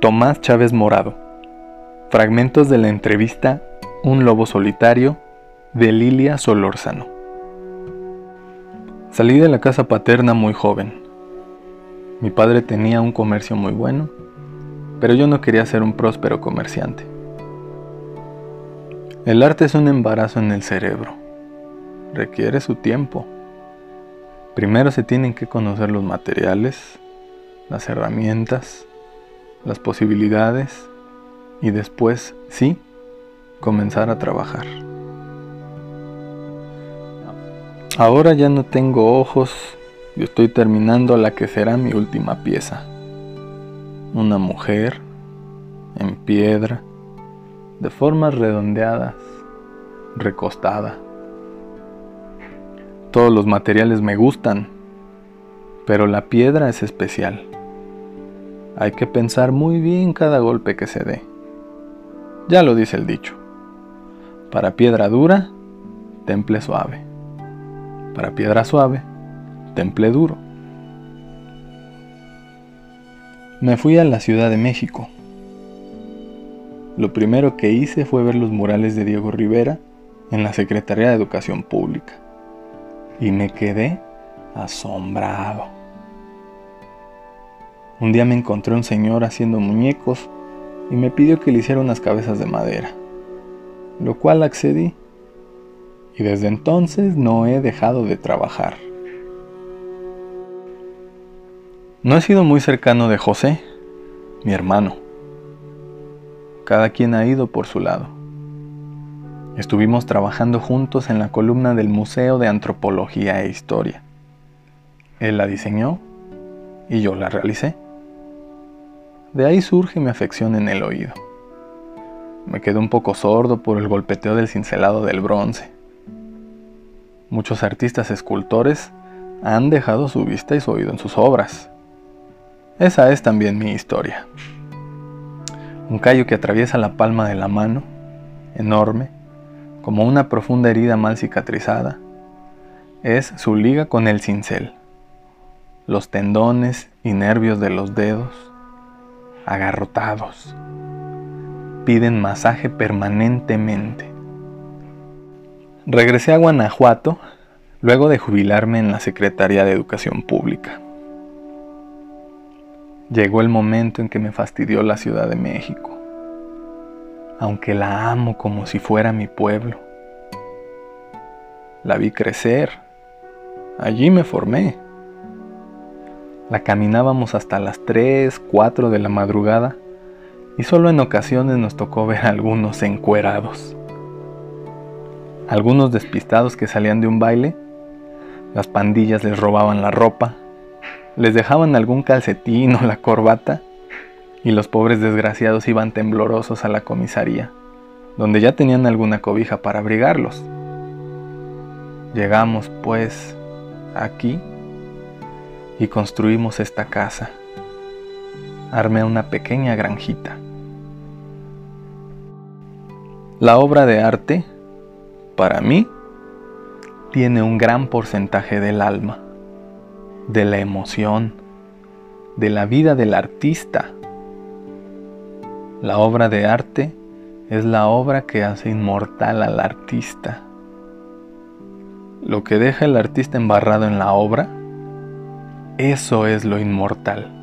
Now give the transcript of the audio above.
Tomás Chávez Morado. Fragmentos de la entrevista Un lobo solitario de Lilia Solórzano. Salí de la casa paterna muy joven. Mi padre tenía un comercio muy bueno, pero yo no quería ser un próspero comerciante. El arte es un embarazo en el cerebro. Requiere su tiempo. Primero se tienen que conocer los materiales, las herramientas, las posibilidades y después, sí, comenzar a trabajar. Ahora ya no tengo ojos y estoy terminando la que será mi última pieza. Una mujer en piedra, de formas redondeadas, recostada. Todos los materiales me gustan, pero la piedra es especial. Hay que pensar muy bien cada golpe que se dé. Ya lo dice el dicho. Para piedra dura, temple suave. Para piedra suave, temple duro. Me fui a la Ciudad de México. Lo primero que hice fue ver los murales de Diego Rivera en la Secretaría de Educación Pública. Y me quedé asombrado. Un día me encontré un señor haciendo muñecos y me pidió que le hiciera unas cabezas de madera, lo cual accedí. Y desde entonces no he dejado de trabajar. No he sido muy cercano de José, mi hermano. Cada quien ha ido por su lado. Estuvimos trabajando juntos en la columna del Museo de Antropología e Historia. Él la diseñó y yo la realicé. De ahí surge mi afección en el oído. Me quedé un poco sordo por el golpeteo del cincelado del bronce. Muchos artistas escultores han dejado su vista y su oído en sus obras. Esa es también mi historia. Un callo que atraviesa la palma de la mano, enorme, como una profunda herida mal cicatrizada, es su liga con el cincel. Los tendones y nervios de los dedos, agarrotados. Piden masaje permanentemente. Regresé a Guanajuato luego de jubilarme en la Secretaría de Educación Pública. Llegó el momento en que me fastidió la Ciudad de México, aunque la amo como si fuera mi pueblo. La vi crecer, allí me formé la caminábamos hasta las 3, 4 de la madrugada y solo en ocasiones nos tocó ver a algunos encuerados. Algunos despistados que salían de un baile, las pandillas les robaban la ropa, les dejaban algún calcetín o la corbata y los pobres desgraciados iban temblorosos a la comisaría, donde ya tenían alguna cobija para abrigarlos. Llegamos, pues, aquí y construimos esta casa. Armé una pequeña granjita. La obra de arte, para mí, tiene un gran porcentaje del alma, de la emoción, de la vida del artista. La obra de arte es la obra que hace inmortal al artista. Lo que deja el artista embarrado en la obra eso es lo inmortal.